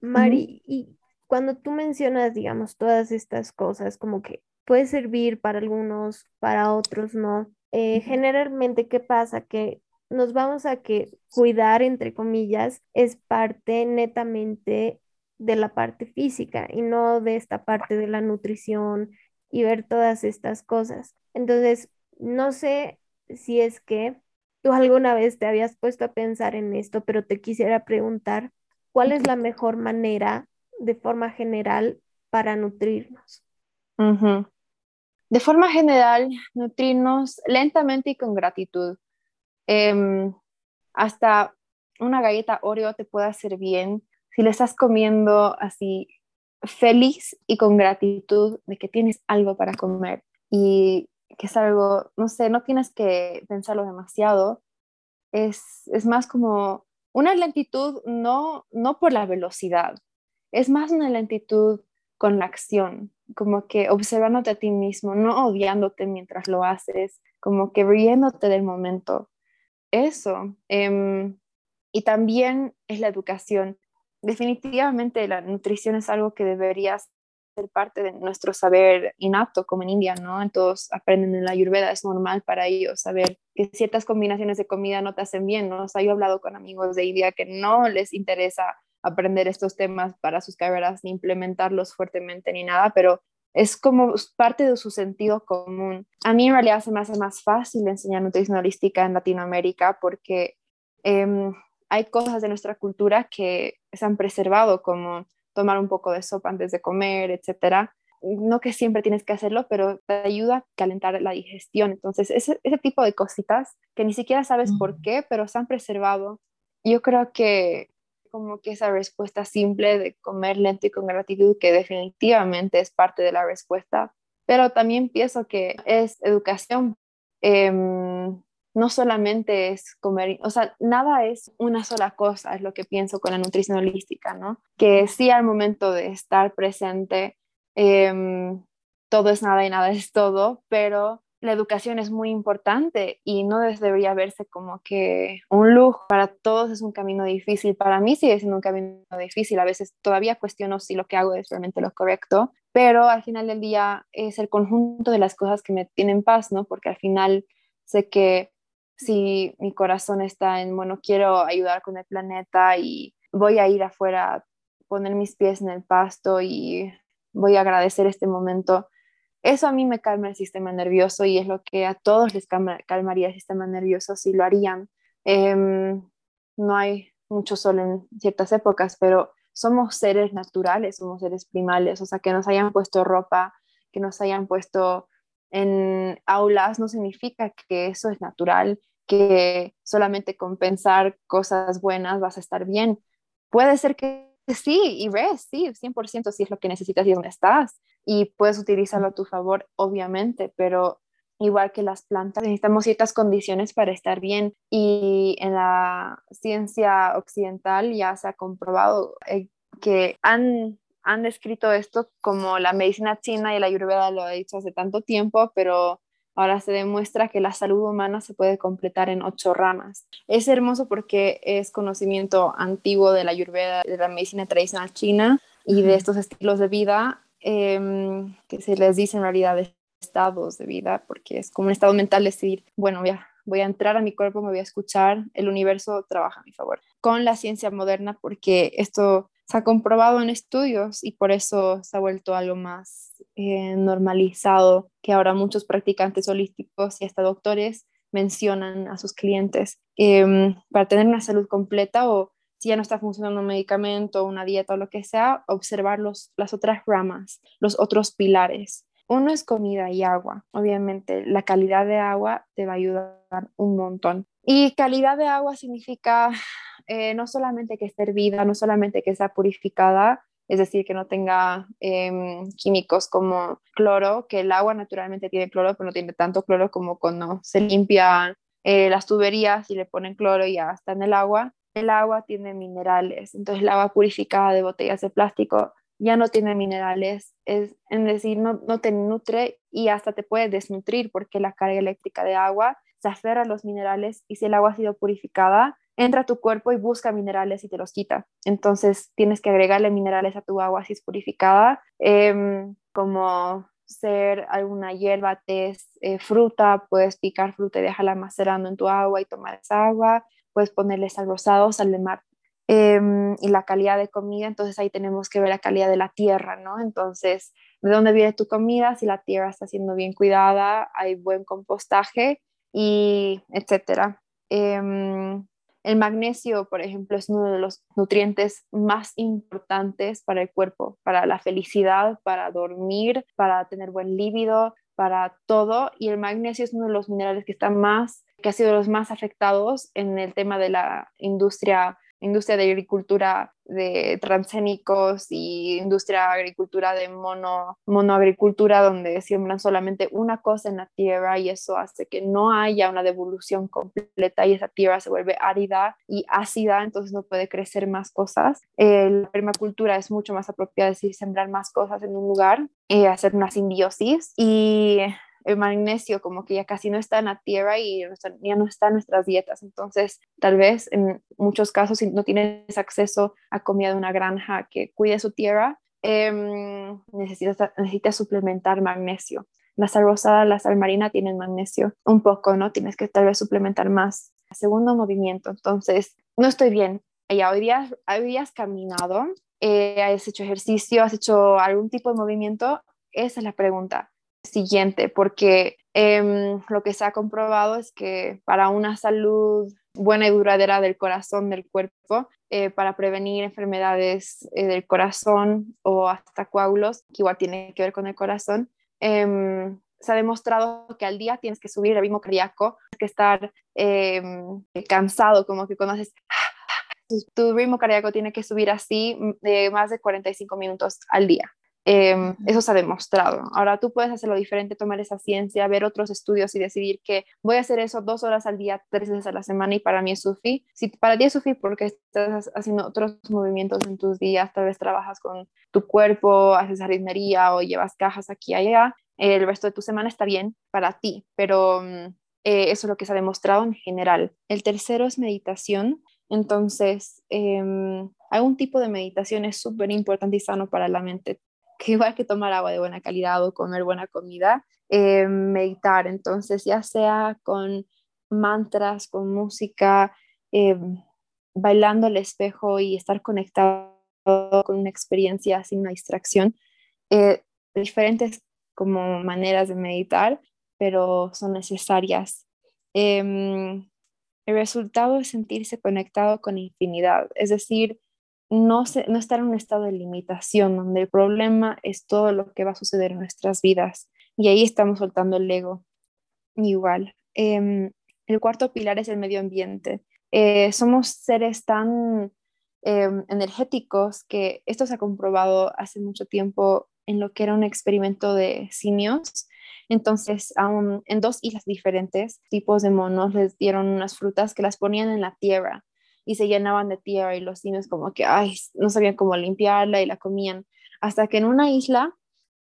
Mari, y cuando tú mencionas, digamos, todas estas cosas, como que puede servir para algunos, para otros no, eh, generalmente, ¿qué pasa? Que nos vamos a que cuidar, entre comillas, es parte netamente de la parte física y no de esta parte de la nutrición y ver todas estas cosas. Entonces, no sé si es que tú alguna vez te habías puesto a pensar en esto, pero te quisiera preguntar, ¿cuál es la mejor manera de forma general para nutrirnos? De forma general, nutrirnos lentamente y con gratitud. Em, hasta una galleta Oreo te puede hacer bien si le estás comiendo así feliz y con gratitud de que tienes algo para comer y que es algo, no sé, no tienes que pensarlo demasiado. Es, es más como una lentitud no, no por la velocidad, es más una lentitud con la acción, como que observándote a ti mismo, no odiándote mientras lo haces, como que riéndote del momento. Eso. Em, y también es la educación. Definitivamente la nutrición es algo que debería parte de nuestro saber innato, como en India, ¿no? Todos aprenden en la ayurveda, es normal para ellos saber que ciertas combinaciones de comida no te hacen bien, ¿no? O sea, yo he hablado con amigos de India que no les interesa aprender estos temas para sus carreras ni implementarlos fuertemente ni nada, pero es como parte de su sentido común. A mí en realidad se me hace más fácil enseñar nutrición holística en Latinoamérica porque em, hay cosas de nuestra cultura que se han preservado, como tomar un poco de sopa antes de comer, etcétera. No que siempre tienes que hacerlo, pero te ayuda a calentar la digestión. Entonces, ese, ese tipo de cositas que ni siquiera sabes por qué, pero se han preservado. Yo creo que como que esa respuesta simple de comer lento y con gratitud, que definitivamente es parte de la respuesta, pero también pienso que es educación. Em, no solamente es comer, o sea, nada es una sola cosa, es lo que pienso con la nutrición holística, ¿no? Que sí al momento de estar presente, em, todo es nada y nada es todo, pero la educación es muy importante y no debería verse como que un lujo. Para todos es un camino difícil. Para mí sigue siendo un camino difícil. A veces todavía cuestiono si lo que hago es realmente lo correcto, pero al final del día es el conjunto de las cosas que me tienen paz, ¿no? Porque al final sé que si mi corazón está en, bueno, quiero ayudar con el planeta y voy a ir afuera, poner mis pies en el pasto y voy a agradecer este momento eso a mí me calma el sistema nervioso y es lo que a todos les calmaría el sistema nervioso si lo harían. Em, no hay mucho sol en ciertas épocas, pero somos seres naturales, somos seres primales, o sea, que nos hayan puesto ropa, que nos hayan puesto en aulas, no significa que eso es natural, que solamente con pensar cosas buenas vas a estar bien. Puede ser que sí, y ves, sí, 100% si es lo que necesitas y dónde estás, y puedes utilizarlo a tu favor, obviamente, pero igual que las plantas, necesitamos ciertas condiciones para estar bien y en la ciencia occidental ya se ha comprobado eh, que han, han descrito esto como la medicina china y la ayurveda lo ha dicho hace tanto tiempo, pero ahora se demuestra que la salud humana se puede completar en ocho ramas. Es hermoso porque es conocimiento antiguo de la ayurveda, de la medicina tradicional china y de estos estilos de vida Em, que se les dice en realidad estados de vida, porque es como un estado mental decir, bueno, voy a, voy a entrar a mi cuerpo, me voy a escuchar, el universo trabaja a mi favor. Con la ciencia moderna, porque esto se ha comprobado en estudios y por eso se ha vuelto algo más eh, normalizado, que ahora muchos practicantes holísticos y hasta doctores mencionan a sus clientes em, para tener una salud completa o si ya no está funcionando un medicamento, una dieta o lo que sea, observar los, las otras ramas, los otros pilares. Uno es comida y agua. Obviamente, la calidad de agua te va a ayudar un montón. Y calidad de agua significa eh, no solamente que esté hervida, no solamente que sea purificada, es decir, que no tenga em, químicos como cloro, que el agua naturalmente tiene cloro, pero no tiene tanto cloro como cuando se limpian eh, las tuberías y le ponen cloro y ya está en el agua. El agua tiene minerales, entonces el agua purificada de botellas de plástico ya no tiene minerales, es, decir, no, no te nutre y hasta te puede desnutrir porque la carga eléctrica de agua se aferra a los minerales y si el agua ha sido purificada, entra a tu cuerpo y busca minerales y te los quita. Entonces tienes que agregarle minerales a tu agua si es purificada, em, como ser alguna hierba, té, eh, fruta, puedes picar fruta y dejarla macerando en tu agua y tomar esa agua, puedes ponerle sal rosado, sal mar em, y la calidad de comida, entonces ahí tenemos que ver la calidad de la tierra, ¿no? Entonces, ¿de dónde viene tu comida? Si la tierra está siendo bien cuidada, hay buen compostaje y etcétera. Em, el magnesio, por ejemplo, es uno de los nutrientes más importantes para el cuerpo, para la felicidad, para dormir, para tener buen líbido, para todo. Y el magnesio es uno de los minerales que está más, que ha sido los más afectados en el tema de la industria industria de agricultura de transgénicos y industria de agricultura de mono, monoagricultura donde siembran solamente una cosa en la tierra y eso hace que no haya una devolución completa y esa tierra se vuelve árida y ácida, entonces no puede crecer más cosas. Eh, la permacultura es mucho más apropiada, decir, sembrar más cosas en un lugar, eh, hacer una simbiosis y el magnesio como que ya casi no está en la tierra y ya no está en nuestras dietas. Entonces, tal vez en muchos casos, si no tienes acceso a comida de una granja que cuide su tierra, eh, necesitas, necesitas suplementar magnesio. La sal rosada, la sal marina tienen magnesio un poco, ¿no? Tienes que tal vez suplementar más. Segundo movimiento, entonces, no estoy bien. Ya hoy día, hoy has caminado, eh, has hecho ejercicio, has hecho algún tipo de movimiento. Esa es la pregunta siguiente, porque em, lo que se ha comprobado es que para una salud buena y duradera del corazón, del cuerpo, eh, para prevenir enfermedades eh, del corazón o hasta coágulos, que igual tiene que ver con el corazón, em, se ha demostrado que al día tienes que subir el ritmo cardíaco, tienes que estar em, cansado, como que conoces, tu ritmo cardíaco tiene que subir así mm, de más de 45 minutos al día. Em, eso se ha demostrado. Ahora tú puedes hacerlo diferente, tomar esa ciencia, ver otros estudios y decidir que voy a hacer eso dos horas al día, tres veces a la semana y para mí es sufi. Si para ti es sufi porque estás haciendo otros movimientos en tus días, tal vez trabajas con tu cuerpo, haces aritmería o llevas cajas aquí y allá, el resto de tu semana está bien para ti, pero mm, eh, eso es lo que se ha demostrado en general. El tercero es meditación. Entonces, eh, algún tipo de meditación es súper importante y sano para la mente que igual que tomar agua de buena calidad o comer buena comida, eh, meditar. Entonces, ya sea con mantras, con música, eh, bailando al espejo y estar conectado con una experiencia sin una distracción, eh, diferentes como maneras de meditar, pero son necesarias. Em, el resultado es sentirse conectado con infinidad, es decir, no, no estar en un estado de limitación, donde el problema es todo lo que va a suceder en nuestras vidas. Y ahí estamos soltando el ego. Igual. Em, el cuarto pilar es el medio ambiente. Eh, somos seres tan em, energéticos que esto se ha comprobado hace mucho tiempo en lo que era un experimento de simios. Entonces, en dos islas diferentes, tipos de monos les dieron unas frutas que las ponían en la tierra y se llenaban de tierra y los simios como que, ay, no sabían cómo limpiarla y la comían. Hasta que en una isla,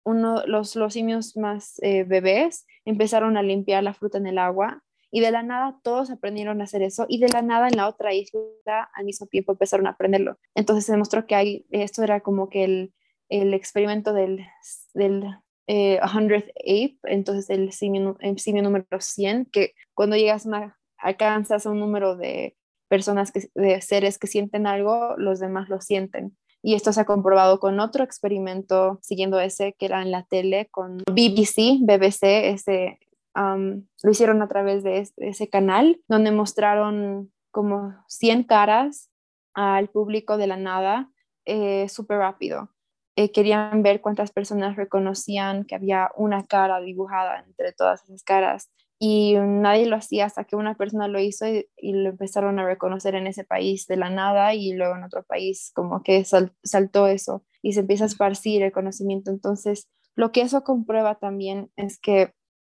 uno, los, los simios más eh, bebés empezaron a limpiar la fruta en el agua y de la nada todos aprendieron a hacer eso y de la nada en la otra isla al mismo tiempo empezaron a aprenderlo. Entonces se demostró que hay, esto era como que el, el experimento del, del eh, 100th ape, entonces el simio, el simio número 100, que cuando llegas a, alcanzas un número de personas, que, de seres que sienten algo, los demás lo sienten. Y esto se ha comprobado con otro experimento, siguiendo ese que era en la tele, con BBC, BBC, ese, lo hicieron a través de ese, canal, donde mostraron como 100 caras al público de la nada, eh, súper rápido. Eh, querían ver cuántas personas reconocían que había una cara dibujada entre todas esas caras y nadie lo hacía hasta que una persona lo hizo y, lo empezaron a reconocer en ese país de la nada y luego en otro país como que saltó eso y se empieza a esparcir el conocimiento. Entonces, lo que eso comprueba también es que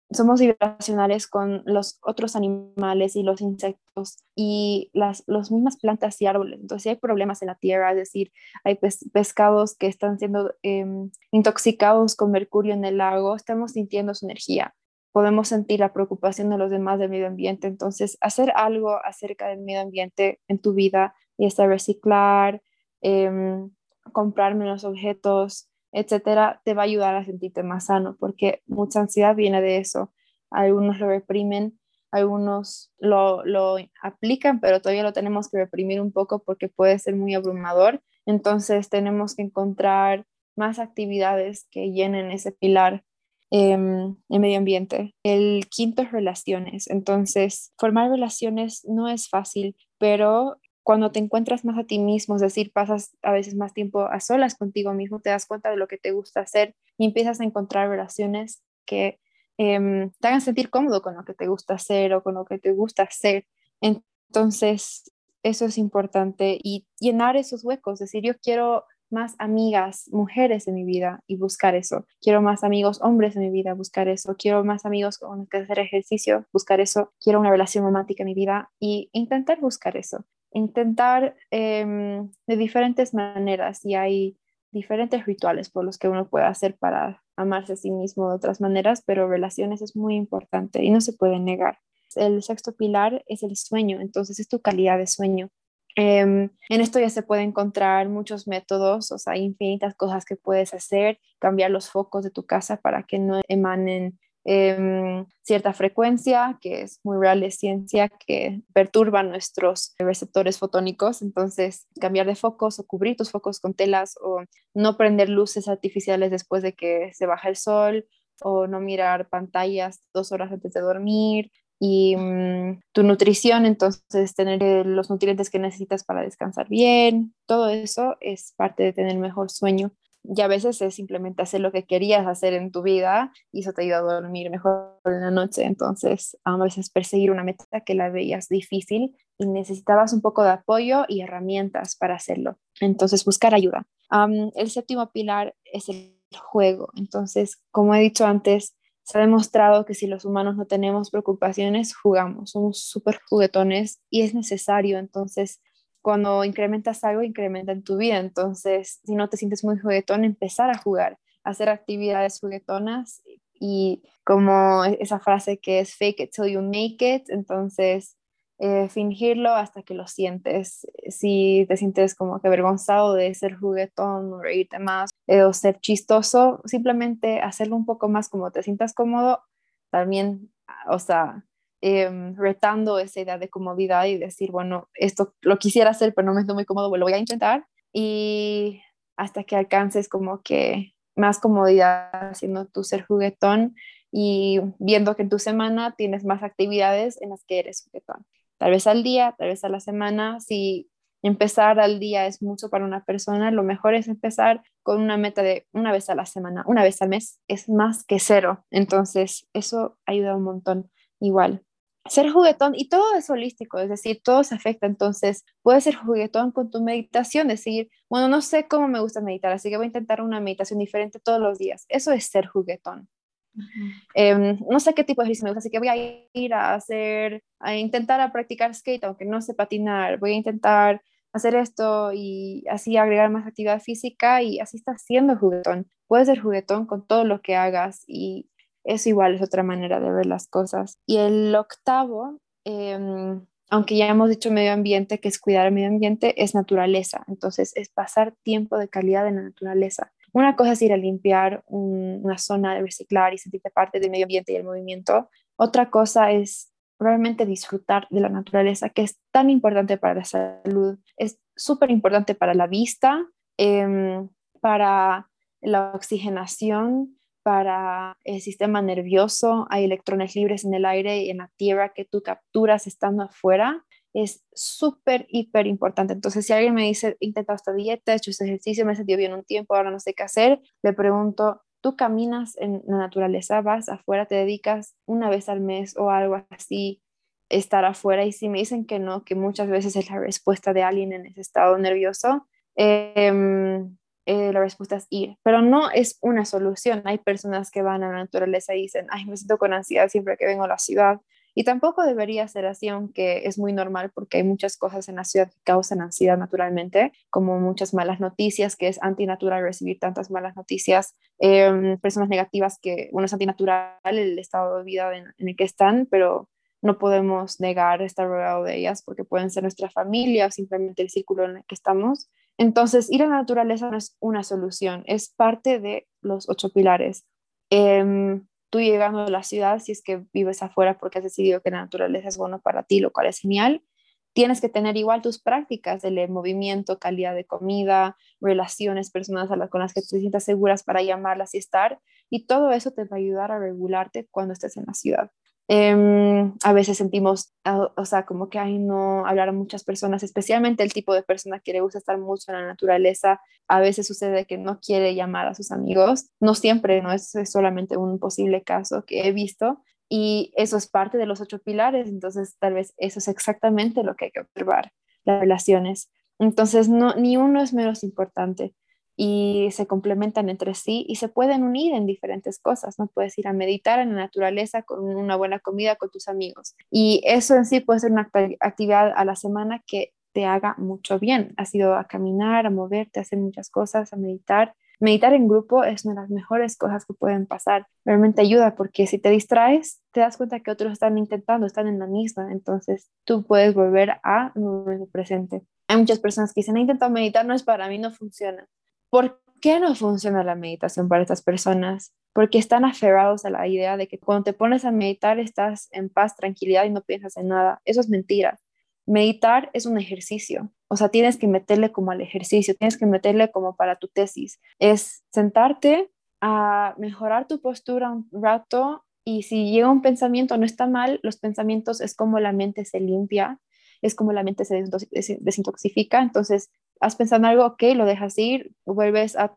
somos vibracionales con los otros animales y los insectos y las los mismas plantas y árboles. Entonces, si hay problemas en la tierra, es decir, hay pescados que están siendo em, intoxicados con mercurio en el lago, estamos sintiendo su energía podemos sentir la preocupación de los demás del medio ambiente. Entonces, hacer algo acerca del medio ambiente en tu vida, y está reciclar, em, comprar menos objetos, etcétera, te va a ayudar a sentirte más sano, porque mucha ansiedad viene de eso. Algunos lo reprimen, algunos lo, lo aplican, pero todavía lo tenemos que reprimir un poco porque puede ser muy abrumador. Entonces, tenemos que encontrar más actividades que llenen ese pilar eh, en medio ambiente. El quinto es relaciones. Entonces, formar relaciones no es fácil, pero cuando te encuentras más a ti mismo, es decir, pasas a veces más tiempo a solas contigo mismo, te das cuenta de lo que te gusta hacer y empiezas a encontrar relaciones que em, te hagan sentir cómodo con lo que te gusta hacer o con lo que te gusta hacer. Entonces, eso es importante y llenar esos huecos, es decir, yo quiero más amigas mujeres en mi vida y buscar eso. Quiero más amigos hombres en mi vida, buscar eso. Quiero más amigos con los que hacer ejercicio, buscar eso. Quiero una relación romántica en mi vida y intentar buscar eso. Intentar em, de diferentes maneras y hay diferentes rituales por los que uno puede hacer para amarse a sí mismo de otras maneras, pero relaciones es muy importante y no se puede negar. El sexto pilar es el sueño, entonces es tu calidad de sueño. Em, en esto ya se puede encontrar muchos métodos, o sea, infinitas cosas que puedes hacer, cambiar los focos de tu casa para que no emanen em, cierta frecuencia, que es muy real de ciencia, que perturba nuestros receptores fotónicos. Entonces, cambiar de focos o cubrir tus focos con telas o no prender luces artificiales después de que se baja el sol o no mirar pantallas dos horas antes de dormir, y mm, tu nutrición, entonces tener eh, los nutrientes que necesitas para descansar bien, todo eso es parte de tener mejor sueño. Y a veces es simplemente hacer lo que querías hacer en tu vida y eso te ayuda a dormir mejor en la noche. Entonces, a veces perseguir una meta que la veías difícil y necesitabas un poco de apoyo y herramientas para hacerlo. Entonces, buscar ayuda. el séptimo pilar es el juego. Entonces, como he dicho antes, se ha demostrado que si los humanos no tenemos preocupaciones, jugamos, somos súper juguetones y es necesario. Entonces, cuando incrementas algo, incrementa en tu vida. Entonces, si no te sientes muy juguetón, empezar a jugar, hacer actividades juguetonas y como esa frase que es fake it till you make it. Entonces, eh, fingirlo hasta que lo sientes. Si te sientes como que avergonzado de ser juguetón o reírte más eh, o ser chistoso, simplemente hacerlo un poco más como te sientas cómodo, también, o sea, em, retando esa idea de comodidad y decir, bueno, esto lo quisiera hacer, pero no me siento muy cómodo, lo voy a intentar. Y hasta que alcances como que más comodidad haciendo tu ser juguetón y viendo que en tu semana tienes más actividades en las que eres juguetón tal vez al día, tal vez a la semana. Si empezar al día es mucho para una persona, lo mejor es empezar con una meta de una vez a la semana, una vez al mes, es más que cero. Entonces, eso ayuda un montón igual. Ser juguetón, y todo es holístico, es decir, todo se afecta. Entonces, puedes ser juguetón con tu meditación, decir, bueno, no sé cómo me gusta meditar, así que voy a intentar una meditación diferente todos los días. Eso es ser juguetón. Em, no sé qué tipo de ejercicio me gusta, así que voy a ir a hacer, a intentar a practicar skate, aunque no sé patinar, voy a intentar hacer esto y así agregar más actividad física y así estás siendo juguetón. Puedes ser juguetón con todo lo que hagas y eso igual es otra manera de ver las cosas. Y el octavo, em, aunque ya hemos dicho medio ambiente, que es cuidar el medio ambiente, es naturaleza. Entonces es pasar tiempo de calidad en la naturaleza. Una cosa es ir a limpiar una zona de reciclar y sentirte parte del medio ambiente y el movimiento. Otra cosa es realmente disfrutar de la naturaleza, que es tan importante para la salud, es súper importante para la vista, em, para la oxigenación, para el sistema nervioso. Hay electrones libres en el aire y en la tierra que tú capturas estando afuera es súper, hiper importante. Entonces, si alguien me dice, he intentado esta dieta, he hecho este ejercicio, me he sentido bien un tiempo, ahora no sé qué hacer, le pregunto, ¿tú caminas en la naturaleza? ¿Vas afuera? ¿Te dedicas una vez al mes o algo así? estar afuera y si me dicen que no, que muchas veces es la respuesta de alguien en ese estado nervioso, em, eh, la respuesta es ir, pero no es una solución. Hay personas que van a la naturaleza y dicen, ay, me siento con ansiedad siempre que vengo a la ciudad Y tampoco debería ser así, aunque es muy normal porque hay muchas cosas en la ciudad que causan ansiedad naturalmente, como muchas malas noticias, que es antinatural recibir tantas malas noticias, em, personas negativas que, bueno, es antinatural el estado de vida en, en el que están, pero no podemos negar estar rodeado de ellas porque pueden ser nuestra familia o simplemente el círculo en el que estamos. Entonces, ir a la naturaleza no es una solución, es parte de los ocho pilares. Em, tú llegando a la ciudad, si es que vives afuera porque has decidido que la naturaleza es bueno para ti, lo cual es genial, tienes que tener igual tus prácticas de movimiento, calidad de comida, relaciones, personas con las que te sientas seguras para llamarlas y estar, y todo eso te va a ayudar a regularte cuando estés en la ciudad. Em, a veces sentimos, ah, o sea, como que hay no hablar a muchas personas, especialmente el tipo de persona que le gusta estar mucho en la naturaleza. A veces sucede que no quiere llamar a sus amigos. No siempre, no es, es solamente un posible caso que he visto. Y eso es parte de los ocho pilares. Entonces, tal vez eso es exactamente lo que hay que observar, las relaciones. Entonces, no, ni uno es menos importante y se complementan entre sí y se pueden unir en diferentes cosas, ¿no? Puedes ir a meditar en la naturaleza con una buena comida con tus amigos y eso en sí puede ser una actividad a la semana que te haga mucho bien. Has ido a caminar, a moverte, a hacer muchas cosas, a meditar. Meditar en grupo es una de las mejores cosas que pueden pasar. Realmente ayuda porque si te distraes, te das cuenta que otros están intentando, están en la misma. Entonces tú puedes volver a un momento presente. Hay muchas personas que dicen, he intentado meditar, no es para mí, no funciona. ¿Por qué no funciona la meditación para estas personas? Porque están aferrados a la idea de que cuando te pones a meditar estás en paz, tranquilidad y no piensas en nada. Eso es mentira. Meditar es un ejercicio, o sea, tienes que meterle como al ejercicio, tienes que meterle como para tu tesis. Es sentarte a mejorar tu postura un rato y si llega un pensamiento no está mal, los pensamientos es como la mente se limpia, es como la mente se desintoxica, entonces has pensado en algo, ok, lo dejas ir, vuelves a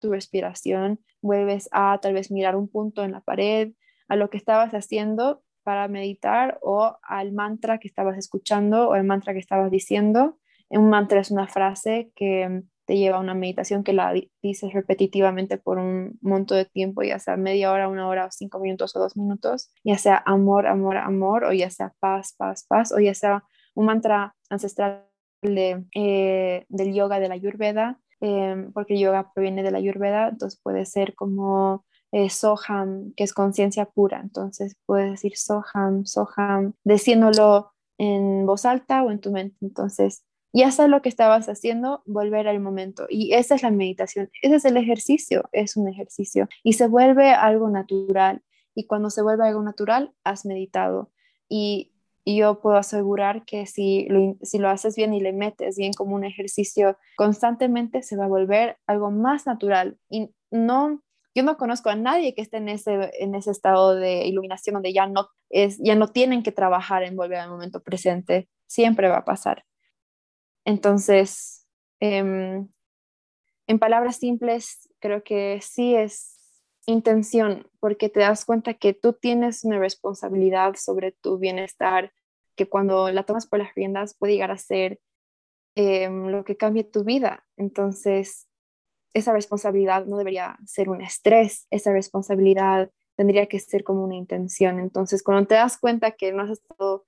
tu respiración, vuelves a tal vez mirar un punto en la pared, a lo que estabas haciendo para meditar o al mantra que estabas escuchando o el mantra que estabas diciendo. Un mantra es una frase que te lleva a una meditación que la dices repetitivamente por un monto de tiempo, ya sea media hora, una hora, cinco minutos o dos minutos, ya sea amor, amor, amor, o ya sea paz, paz, paz, o ya sea un mantra ancestral eh, del yoga de la Ayurveda, em, porque yoga proviene de la Ayurveda, entonces puede ser como eh, Soham, que es conciencia pura, entonces puedes decir Soham, Soham, diciéndolo en voz alta o en tu mente, entonces ya sabes lo que estabas haciendo, volver al momento. Y esa es la meditación, ese es el ejercicio, es un ejercicio y se vuelve algo natural. Y cuando se vuelve algo natural, has meditado. Y y yo puedo asegurar que si lo, si lo haces bien y le metes bien como un ejercicio constantemente, se va a volver algo más natural. Y no, yo no conozco a nadie que esté en ese, en ese estado de iluminación donde ya no, es, ya no tienen que trabajar en volver al momento presente. Siempre va a pasar. Entonces, em, en palabras simples, creo que sí es intención, porque te das cuenta que tú tienes una responsabilidad sobre tu bienestar, que cuando la tomas por las riendas puede llegar a ser em, lo que cambie tu vida. Entonces, esa responsabilidad no debería ser un estrés, esa responsabilidad tendría que ser como una intención. Entonces, cuando te das cuenta que no has estado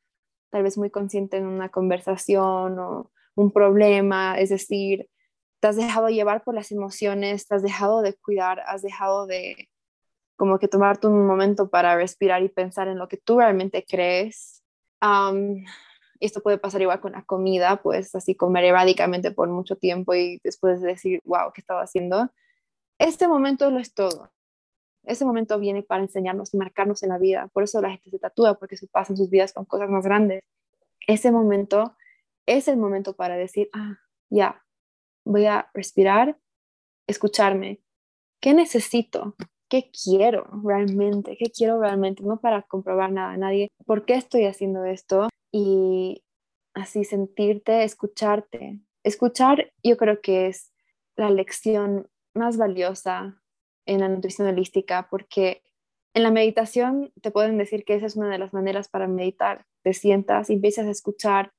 tal vez muy consciente en una conversación o un problema, es decir, te has dejado llevar por las emociones, te has dejado de cuidar, has dejado de como que tomarte un momento para respirar y pensar en lo que tú realmente crees. esto puede pasar igual con la comida, pues así comer erráticamente por mucho tiempo y después decir, wow, ¿qué estaba haciendo? Este momento lo es todo. Ese momento viene para enseñarnos y marcarnos en la vida. Por eso la gente se tatúa, porque se pasan sus vidas con cosas más grandes. Ese momento es el momento para decir, ah, ya, voy a respirar, escucharme. ¿Qué necesito? ¿Qué quiero realmente? ¿Qué quiero realmente? No para comprobar nada a nadie. ¿Por qué estoy haciendo esto? Y así sentirte, escucharte. Escuchar yo creo que es la lección más valiosa en la nutrición holística porque en la meditación te pueden decir que esa es una de las maneras para meditar. Te sientas y empiezas a escuchar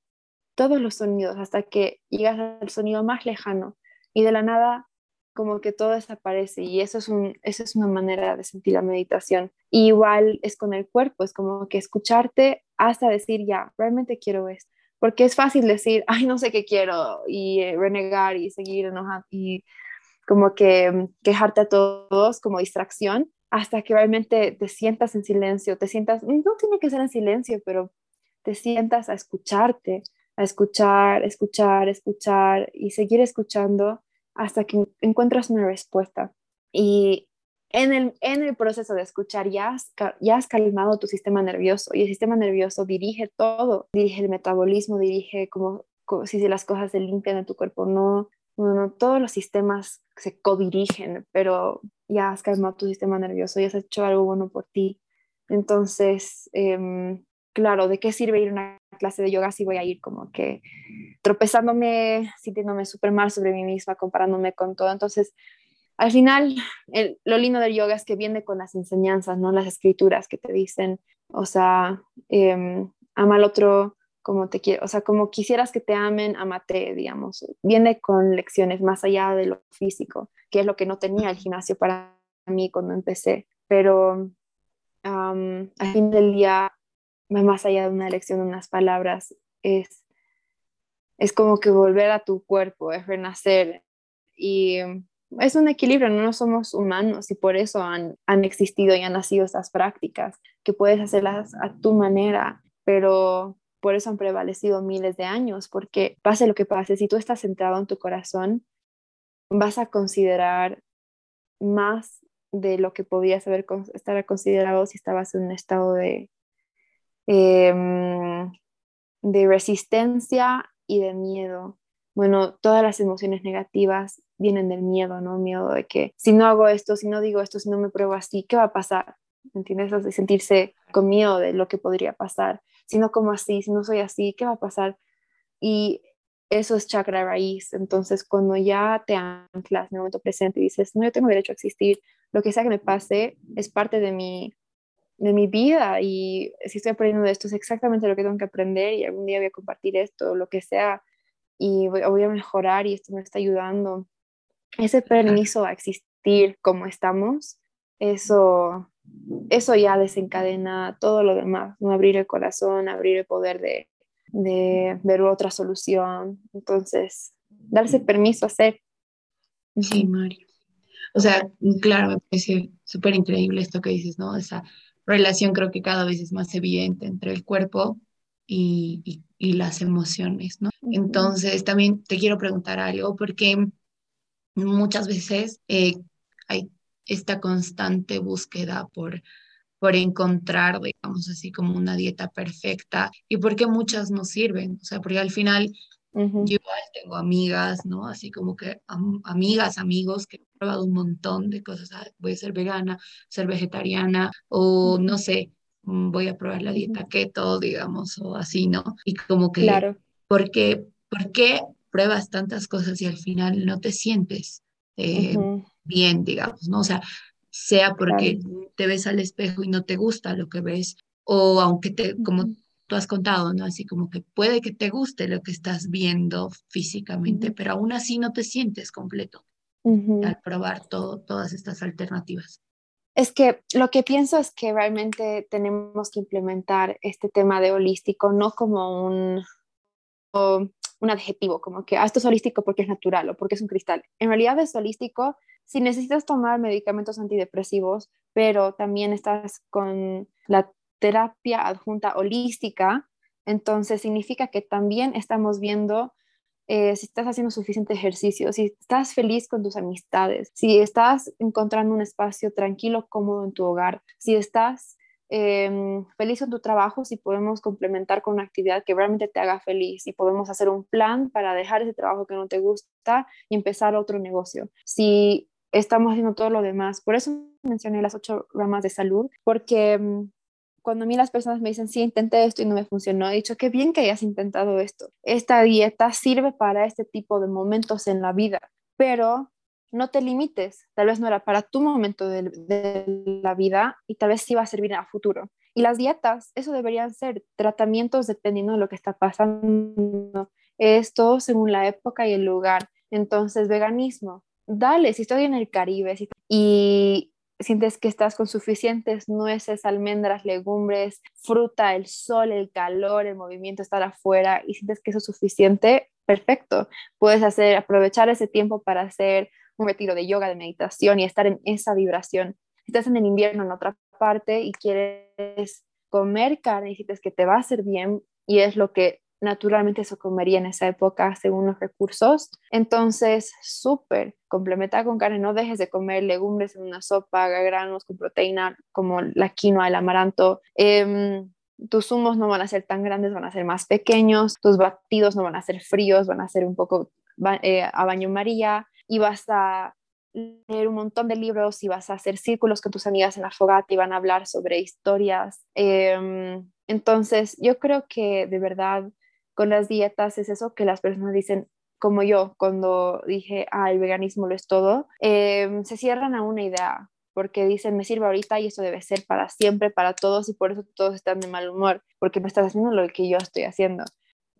todos los sonidos hasta que llegas al sonido más lejano y de la nada como que todo desaparece y eso es, un, eso es una manera de sentir la meditación. igual es con el cuerpo, es como que escucharte hasta decir, ya, realmente quiero esto. Porque es fácil decir, ay, no sé qué quiero y eh, renegar y seguir enojando y como que mm, quejarte a todos como distracción hasta que realmente te sientas en silencio, te sientas, no tiene que ser en silencio, pero te sientas a escucharte, a escuchar, escuchar, escuchar y seguir escuchando hasta que encuentras una respuesta. Y en el, en el proceso de escuchar ya has, ya has calmado tu sistema nervioso y el sistema nervioso dirige todo, dirige el metabolismo, dirige como, si las cosas se limpian en tu cuerpo, no, no, todos los sistemas se codirigen, pero ya has calmado tu sistema nervioso, y has hecho algo bueno por ti. Entonces, em, claro, ¿de qué sirve ir a una clase de yoga si voy a ir como que tropezándome, sintiéndome súper mal sobre mí misma, comparándome con todo? Entonces, al final, lo lindo del yoga es que viene con las enseñanzas, ¿no? Las escrituras que te dicen, o sea, eh, ama al otro como te quiero, o sea, como quisieras que te amen, amate, digamos. Viene con lecciones más allá de lo físico, que es lo que no tenía el gimnasio para mí cuando empecé. Pero al fin del día, más allá de una lección, de unas palabras, es, es como que volver a tu cuerpo, es renacer. Y es un equilibrio, no somos humanos y por eso han, han existido y han nacido estas prácticas, que puedes hacerlas a tu manera, pero por eso han prevalecido miles de años, porque pase lo que pase, si tú estás centrado en tu corazón, vas a considerar más de lo que podías haber estar considerado si estabas en un estado de, em, de resistencia y de miedo. Bueno, todas las emociones negativas vienen del miedo, ¿no? Miedo de que si no hago esto, si no digo esto, si no me pruebo así, ¿qué va a pasar? ¿Entiendes? De sentirse con miedo de lo que podría pasar si no como así, si no soy así, ¿qué va a pasar? Y eso es chakra raíz. Entonces, cuando ya te anclas en el momento presente y dices, no, yo tengo derecho a existir, lo que sea que me pase es parte de mi, de mi vida y si estoy aprendiendo de esto es exactamente lo que tengo que aprender y algún día voy a compartir esto, lo que sea, y voy, voy a mejorar y esto me está ayudando. Ese permiso a existir como estamos, eso eso ya desencadena todo lo demás, ¿no? abrir el corazón, abrir el poder de, de ver otra solución. Entonces, darse permiso a hacer. Sí, Mario. O sea, claro, me parece súper increíble esto que dices, ¿no? Esa relación creo que cada vez es más evidente entre el cuerpo y, y, las emociones, ¿no? Entonces, también te quiero preguntar algo, porque muchas veces eh, hay esta constante búsqueda por, por encontrar, digamos así, como una dieta perfecta y porque muchas no sirven, o sea, porque al final yo igual tengo amigas, ¿no? Así como que amigas, amigos que han probado un montón de cosas, ah, voy a ser vegana, ser vegetariana o no sé, mm, voy a probar la dieta keto, digamos, o así, ¿no? Y como que, claro. ¿por qué, ¿por qué pruebas tantas cosas y al final no te sientes eh, bien, digamos, ¿no? O sea, sea porque te ves al espejo y no te gusta lo que ves, o aunque te, como tú has contado, ¿no? Así como que puede que te guste lo que estás viendo físicamente, pero aún así no te sientes completo al probar todo, todas estas alternativas. Es que lo que pienso es que realmente tenemos que implementar este tema de holístico no como un, un adjetivo, como que ah, esto es holístico porque es natural o porque es un cristal. En realidad es holístico si necesitas tomar medicamentos antidepresivos, pero también estás con la terapia adjunta holística, entonces significa que también estamos viendo eh, si estás haciendo suficiente ejercicio, si estás feliz con tus amistades, si estás encontrando un espacio tranquilo, cómodo en tu hogar, si estás Em, feliz en tu trabajo si podemos complementar con una actividad que realmente te haga feliz y podemos hacer un plan para dejar ese trabajo que no te gusta y empezar otro negocio. Si estamos haciendo todo lo demás, por eso mencioné las ocho ramas de salud, porque em, cuando a mí las personas me dicen, sí, intenté esto y no me funcionó, he dicho, qué bien que hayas intentado esto. Esta dieta sirve para este tipo de momentos en la vida, pero no te limites, tal vez no era para tu momento de, la vida y tal vez sí va a servir a futuro. Y las dietas, eso deberían ser tratamientos dependiendo de lo que está pasando. Esto según la época y el lugar. Entonces, veganismo dale, si estoy en el Caribe y sientes que estás con suficientes nueces, almendras, legumbres, fruta, el sol, el calor, el movimiento, estar afuera y sientes que eso es suficiente, perfecto. Puedes hacer, aprovechar ese tiempo para hacer un retiro de yoga, de meditación y estar en esa vibración. Si estás en el invierno en otra parte y quieres comer carne y sientes que te va a hacer bien y es lo que naturalmente se comería en esa época según los recursos. Entonces, súper, complementa con carne, no dejes de comer legumbres en una sopa, granos con proteína como la quinoa, el amaranto. Em, tus zumos no van a ser tan grandes, van a ser más pequeños, tus batidos no van a ser fríos, van a ser un poco eh, a baño María y vas a leer un montón de libros y vas a hacer círculos con tus amigas en la fogata y van a hablar sobre historias. Em, entonces, yo creo que de verdad con las dietas es eso que las personas dicen, como yo, cuando dije, ah, el veganismo lo es todo, em, se cierran a una idea, porque dicen, me sirve ahorita y eso debe ser para siempre, para todos, y por eso todos están de mal humor, porque no estás haciendo lo que yo estoy haciendo.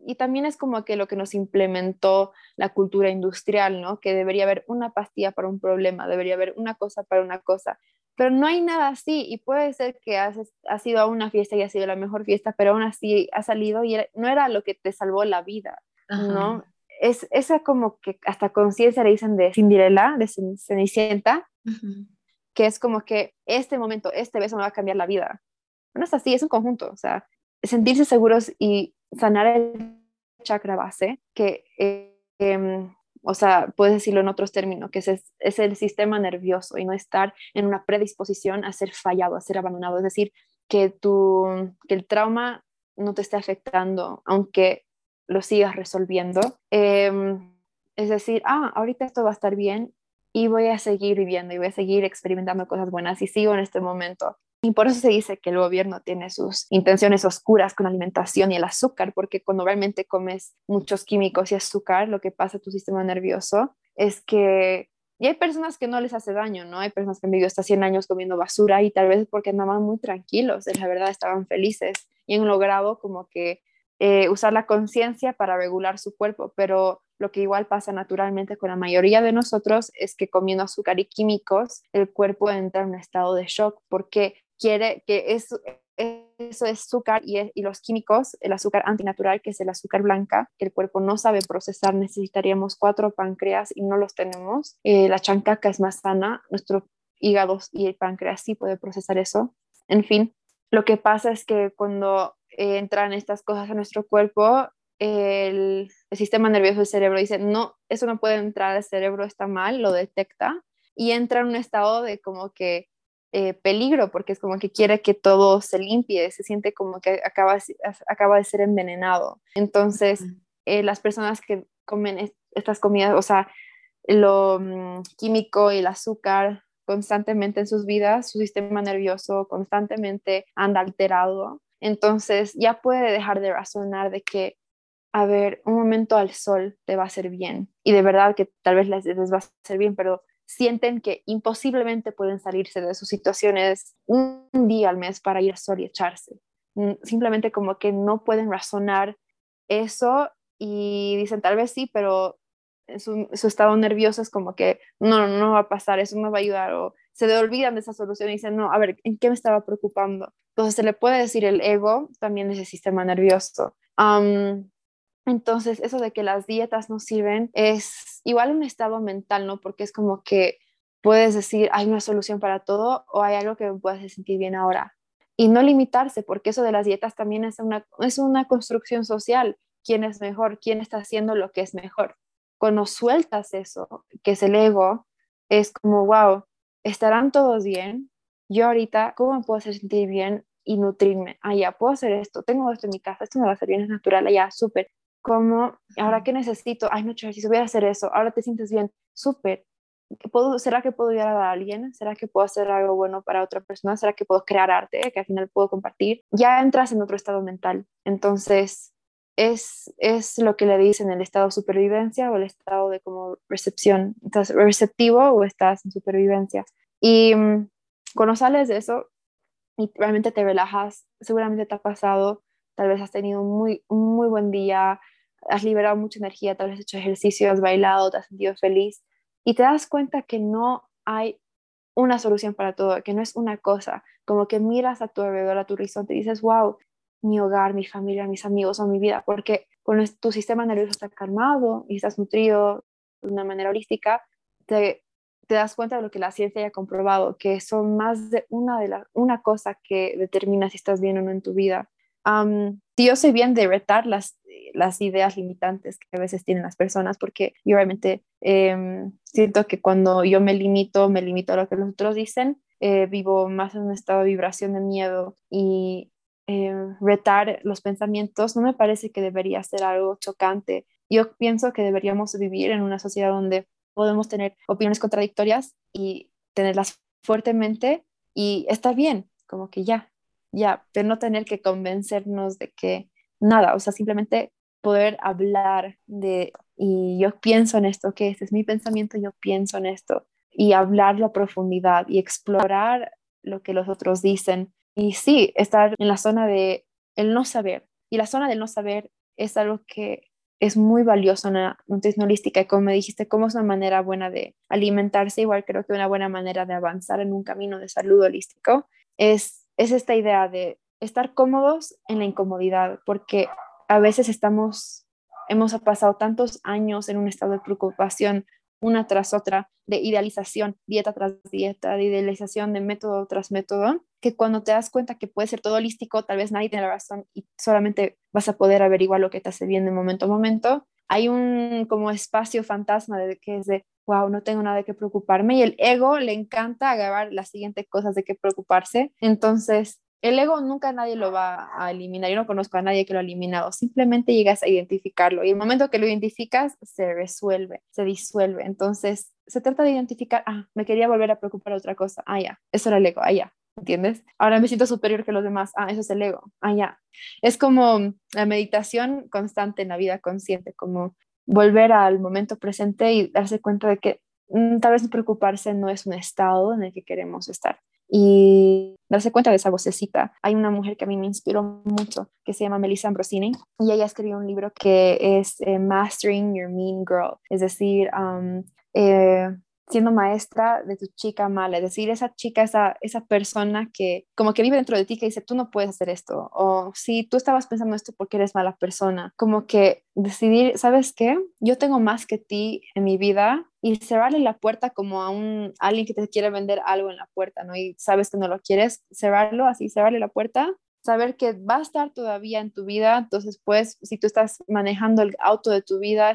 Y también es como que lo que nos implementó la cultura industrial, ¿no? Que debería haber una pastilla para un problema, debería haber una cosa para una cosa pero no hay nada así y puede ser que has, has ido a una fiesta y ha sido la mejor fiesta, pero aún así ha salido y no era lo que te salvó la vida, ¿no? Es esa como que hasta conciencia le dicen de Cinderella, de Cenicienta, que es como que este momento, este beso me va a cambiar la vida. No es así, es un conjunto, o sea, sentirse seguros y sanar el chakra base, que eh, em, o sea, puedes decirlo en otros términos, que es, es, el sistema nervioso y no estar en una predisposición a ser fallado, a ser abandonado. Es decir, que, tu, que el trauma no te esté afectando, aunque lo sigas resolviendo. Em, es decir, ah, ahorita esto va a estar bien y voy a seguir viviendo y voy a seguir experimentando cosas buenas y sigo en este momento. Y por eso se dice que el gobierno tiene sus intenciones oscuras con la alimentación y el azúcar, porque cuando realmente comes muchos químicos y azúcar, lo que pasa a tu sistema nervioso es que y hay personas que no les hace daño, ¿no? Hay personas que han vivido hasta 100 años comiendo basura y tal vez porque andaban muy tranquilos, la verdad estaban felices y han logrado como que eh, usar la conciencia para regular su cuerpo, pero lo que igual pasa naturalmente con la mayoría de nosotros es que comiendo azúcar y químicos, el cuerpo entra en un estado de shock porque quiere que eso, eso es azúcar y, los químicos, el azúcar antinatural, que es el azúcar blanca, que el cuerpo no sabe procesar, necesitaríamos cuatro páncreas y no los tenemos. Eh, la chancaca es más sana, nuestro hígado y el páncreas sí puede procesar eso. En fin, lo que pasa es que cuando entran estas cosas a nuestro cuerpo, el, el, sistema nervioso del cerebro dice, no, eso no puede entrar al cerebro, está mal, lo detecta y entra en un estado de como que eh, peligro porque es como que quiere que todo se limpie, se siente como que acaba, acaba de ser envenenado. Entonces, eh, las personas que comen estas comidas, o sea, lo mm, químico y el azúcar constantemente en sus vidas, su sistema nervioso constantemente anda alterado. Entonces, ya puede dejar de razonar de que a ver, un momento al sol te va a hacer bien. Y de verdad que tal vez les, les, va a hacer bien, pero sienten que imposiblemente pueden salirse de sus situaciones un día al mes para ir a sol y echarse. Mm, simplemente como que no pueden razonar eso y dicen tal vez sí, pero su, su estado nervioso es como que no, no va a pasar, eso no va a ayudar o se le olvidan de esa solución y dicen, no, a ver, ¿en qué me estaba preocupando? Entonces se le puede decir el ego, también es el sistema nervioso. Entonces, eso de que las dietas no sirven es igual un estado mental, ¿no? Porque es como que puedes decir, hay una solución para todo o hay algo que me puede hacer sentir bien ahora. Y no limitarse, porque eso de las dietas también es una, es una construcción social. ¿Quién es mejor? ¿Quién está haciendo lo que es mejor? Cuando sueltas eso, que es el ego, es como, wow, ¿estarán todos bien? Yo ahorita, ¿cómo me puedo hacer sentir bien y nutrirme? Ah, ya, puedo hacer esto, tengo esto en mi casa, esto me va a hacer bien, es natural, ya, súper como, ahora que necesito, ay, no, si voy a hacer eso, ahora te sientes bien, súper. ¿Puedo, ¿Será que puedo ayudar a alguien? ¿Será que puedo hacer algo bueno para otra persona? ¿Será que puedo crear arte que al final puedo compartir? Ya entras en otro estado mental. Entonces, es, es lo que le dicen el estado de supervivencia o el estado de como recepción. ¿Estás receptivo o estás en supervivencia? Y mm, cuando sales de eso y realmente te relajas, seguramente te ha pasado, tal vez has tenido un muy, un muy buen día, has liberado mucha energía, tal vez has hecho ejercicio, has bailado, te has sentido feliz. y te das cuenta que no hay una solución para todo, que no es una cosa, como que miras a tu alrededor, a tu horizonte y dices, wow, mi hogar, mi familia, mis amigos o mi vida, porque con tu sistema nervioso está calmado y estás nutrido de una manera holística, te, te das cuenta de lo que la ciencia ya ha comprobado, que son más de una, de la, una cosa que determina si estás bien o no en tu vida. si yo soy bien de retar las, las ideas limitantes que a veces tienen las personas, porque yo realmente em, siento que cuando yo me limito, me limito a lo que los otros dicen, eh, vivo más en un estado de vibración de miedo y em, retar los pensamientos no me parece que debería ser algo chocante. Yo pienso que deberíamos vivir en una sociedad donde podemos tener opiniones contradictorias y tenerlas fuertemente y está bien, como que ya, ya, pero no tener que convencernos de que nada, o sea, simplemente poder hablar de, y yo pienso en esto, que este es mi pensamiento, yo pienso en esto, y hablarlo a profundidad y explorar lo que los otros dicen. Y sí, estar en la zona de el no saber. Y la zona del no saber es algo que es muy valioso en la nutrición holística y como me dijiste, como es una manera buena de alimentarse, igual creo que una buena manera de avanzar en un camino de salud holístico es, es esta idea de estar cómodos en la incomodidad, porque a veces estamos, hemos pasado tantos años en un estado de preocupación una tras otra, de idealización, dieta tras dieta, de idealización de método tras método, que cuando te das cuenta que puede ser todo holístico, tal vez nadie tiene la razón y solamente vas a poder averiguar lo que te hace bien de momento a momento. Hay un como espacio fantasma de que es de, wow, no tengo nada de qué preocuparme y el ego le encanta agarrar las siguientes cosas de qué preocuparse. Entonces, el ego nunca nadie lo va a eliminar. Yo no conozco a nadie que lo ha eliminado. Simplemente llegas a identificarlo y el momento que lo identificas se resuelve, se disuelve. Entonces, se trata de identificar, ah, me quería volver a preocupar otra cosa. Ah, ya, eso era el ego. Ah, ya, ¿entiendes? Ahora me siento superior que los demás. Ah, eso es el ego. Ah, ya. Es como la meditación constante en la vida consciente, como volver al momento presente y darse cuenta de que mm, tal vez preocuparse no es un estado en el que queremos estar y darse cuenta de esa vocecita. Hay una mujer que a mí me inspiró mucho, que se llama Melissa Ambrosini, y ella escribió un libro que es eh, Mastering Your Mean Girl, es decir, um, siendo maestra de tu chica mala, es decir, esa chica, esa, esa persona que como que vive dentro de ti que dice, tú no puedes hacer esto, o si tú estabas pensando esto porque eres mala persona, como que decidir, ¿sabes qué? Yo tengo más que ti en mi vida y cerrarle la puerta como a un alguien que te quiere vender algo en la puerta, ¿no? Y sabes que no lo quieres, cerrarlo así, cerrarle la puerta saber que va a estar todavía en tu vida, entonces pues si tú estás manejando el auto de tu vida,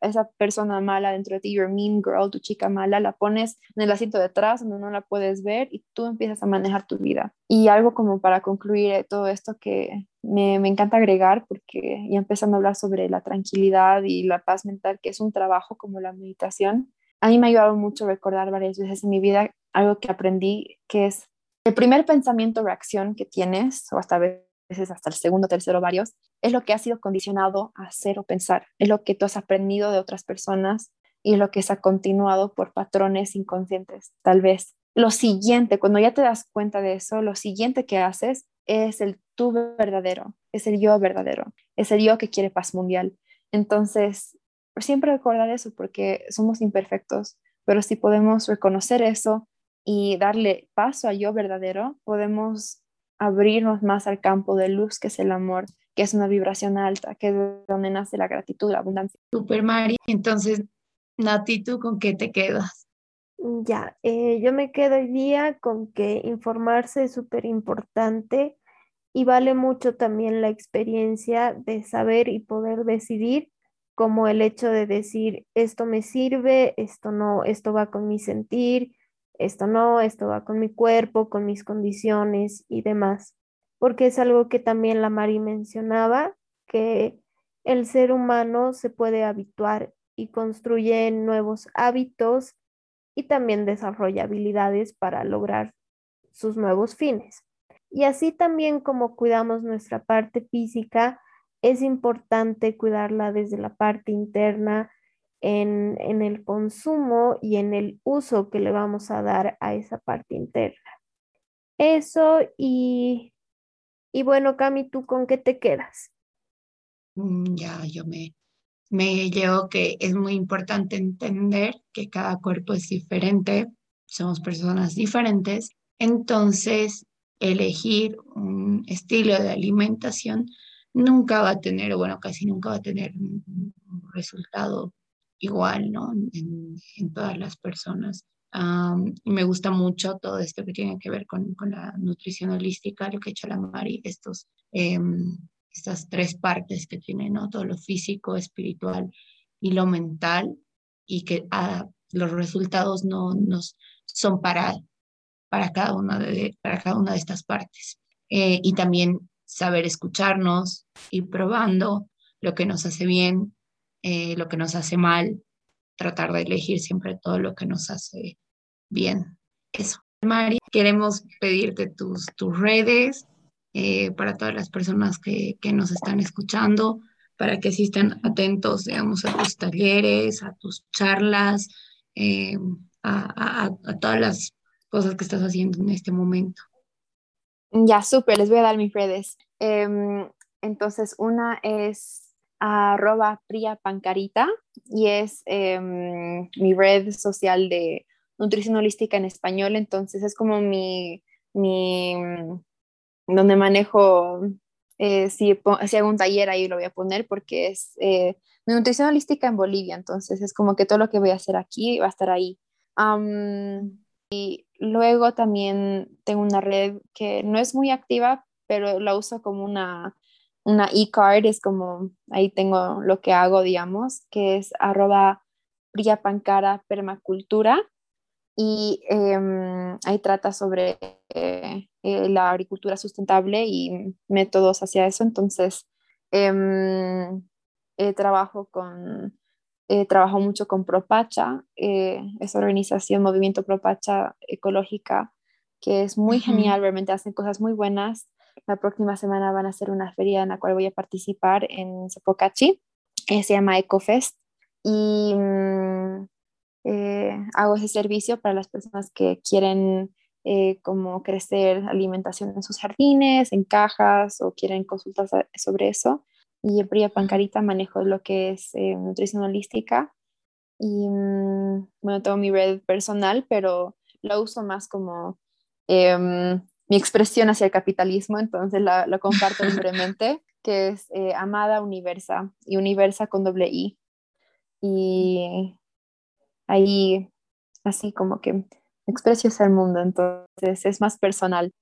esa persona mala dentro de ti, your mean girl, tu chica mala, la pones en el asiento de atrás donde no la puedes ver y tú empiezas a manejar tu vida. Y algo como para concluir todo esto que me, me encanta agregar, porque ya empezando a hablar sobre la tranquilidad y la paz mental, que es un trabajo como la meditación, a mí me ha ayudado mucho recordar varias veces en mi vida algo que aprendí, que es el primer pensamiento o reacción que tienes, o hasta veces hasta el segundo, tercero, varios, es lo que has sido condicionado a hacer o pensar, es lo que tú has aprendido de otras personas y es lo que se ha continuado por patrones inconscientes, tal vez. Lo siguiente, cuando ya te das cuenta de eso, lo siguiente que haces es el tú verdadero, es el yo verdadero, es el yo que quiere paz mundial. Entonces, siempre recordar eso porque somos imperfectos, pero si podemos reconocer eso y darle paso al yo verdadero, podemos abrirnos más al campo de luz que es el amor, que es una vibración alta, que es donde nace la gratitud, la abundancia. Super Mari, entonces, Nati, ¿tú con qué te quedas? Ya, eh, yo me quedo hoy día con que informarse es súper importante y vale mucho también la experiencia de saber y poder decidir, como el hecho de decir, esto me sirve, esto no, esto va con mi sentir, esto no, esto va con mi cuerpo, con mis condiciones y demás, porque es algo que también la Mari mencionaba, que el ser humano se puede habituar y construye nuevos hábitos y también desarrolla habilidades para lograr sus nuevos fines. Y así también como cuidamos nuestra parte física, es importante cuidarla desde la parte interna, en, el consumo y en el uso que le vamos a dar a esa parte interna. Eso y, y bueno, Cami, ¿tú con qué te quedas? Mm, ya, yo me, me llevo que es muy importante entender que cada cuerpo es diferente, somos personas diferentes, entonces elegir un estilo de alimentación nunca va a tener, bueno, casi nunca va a tener un resultado igual, ¿no? En, todas las personas. Me gusta mucho todo esto que tiene que ver con, con la nutrición holística, lo que ha hecho la Mari, estos em, estas tres partes que tiene, ¿no? Todo lo físico, espiritual y lo mental, y que ah, los resultados no nos son para, para, cada una de, para cada una de estas partes. Eh, y también saber escucharnos, ir probando lo que nos hace bien, eh, lo que nos hace mal, tratar de elegir siempre todo lo que nos hace bien. Eso. Mari, queremos pedirte tus, tus redes, eh, para todas las personas que, que, nos están escuchando, para que asistan atentos, digamos, a tus talleres, a tus charlas, eh, a, todas las cosas que estás haciendo en este momento. Ya, súper, les voy a dar mis redes. Eh, entonces, una es arroba Priya Pancarita y es em, mi red social de nutrición holística en español, entonces es como mi, mi donde manejo, eh, si, si, hago un taller ahí lo voy a poner porque es eh, nutrición holística en Bolivia, entonces es como que todo lo que voy a hacer aquí va a estar ahí. y luego también tengo una red que no es muy activa, pero la uso como una, una e-card, es como ahí tengo lo que hago, digamos, que es arroba Pancara Permacultura y em, ahí trata sobre eh, eh, la agricultura sustentable y métodos hacia eso. Entonces, em, trabajo con, trabajo mucho con Propacha, eh, esa organización, Movimiento Propacha Ecológica, que es muy genial, realmente hacen cosas muy buenas. La próxima semana van a hacer una feria en la cual voy a participar en Sopocachi, se llama EcoFest. Y mm, eh, hago ese servicio para las personas que quieren eh, como crecer alimentación en sus jardines, en cajas o quieren consultas sobre eso. Y en Priya Pancarita manejo lo que es eh, nutrición holística y mm, bueno, tengo mi red personal, pero lo uso más como em, mi expresión hacia el capitalismo, entonces la, lo comparto libremente, que es Amada Universa y Universa con doble I. Y ahí así como que expresas el mundo, entonces es más personal,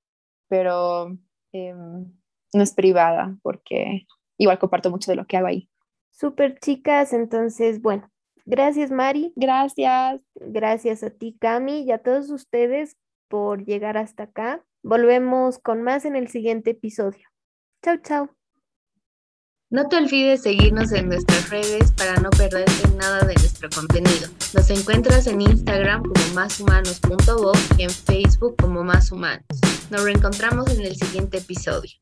pero em, no es privada porque igual comparto mucho de lo que hago ahí. Súper chicas, entonces bueno, gracias Mari. Gracias. Gracias a ti Cami y a todos ustedes por llegar hasta acá. Volvemos con más en el siguiente episodio. Chao, chao. No te olvides seguirnos en nuestras redes para no perderte nada de nuestro contenido. Nos encuentras en Instagram como máshumanos.voz y en Facebook como Más Humanos. Nos reencontramos en el siguiente episodio.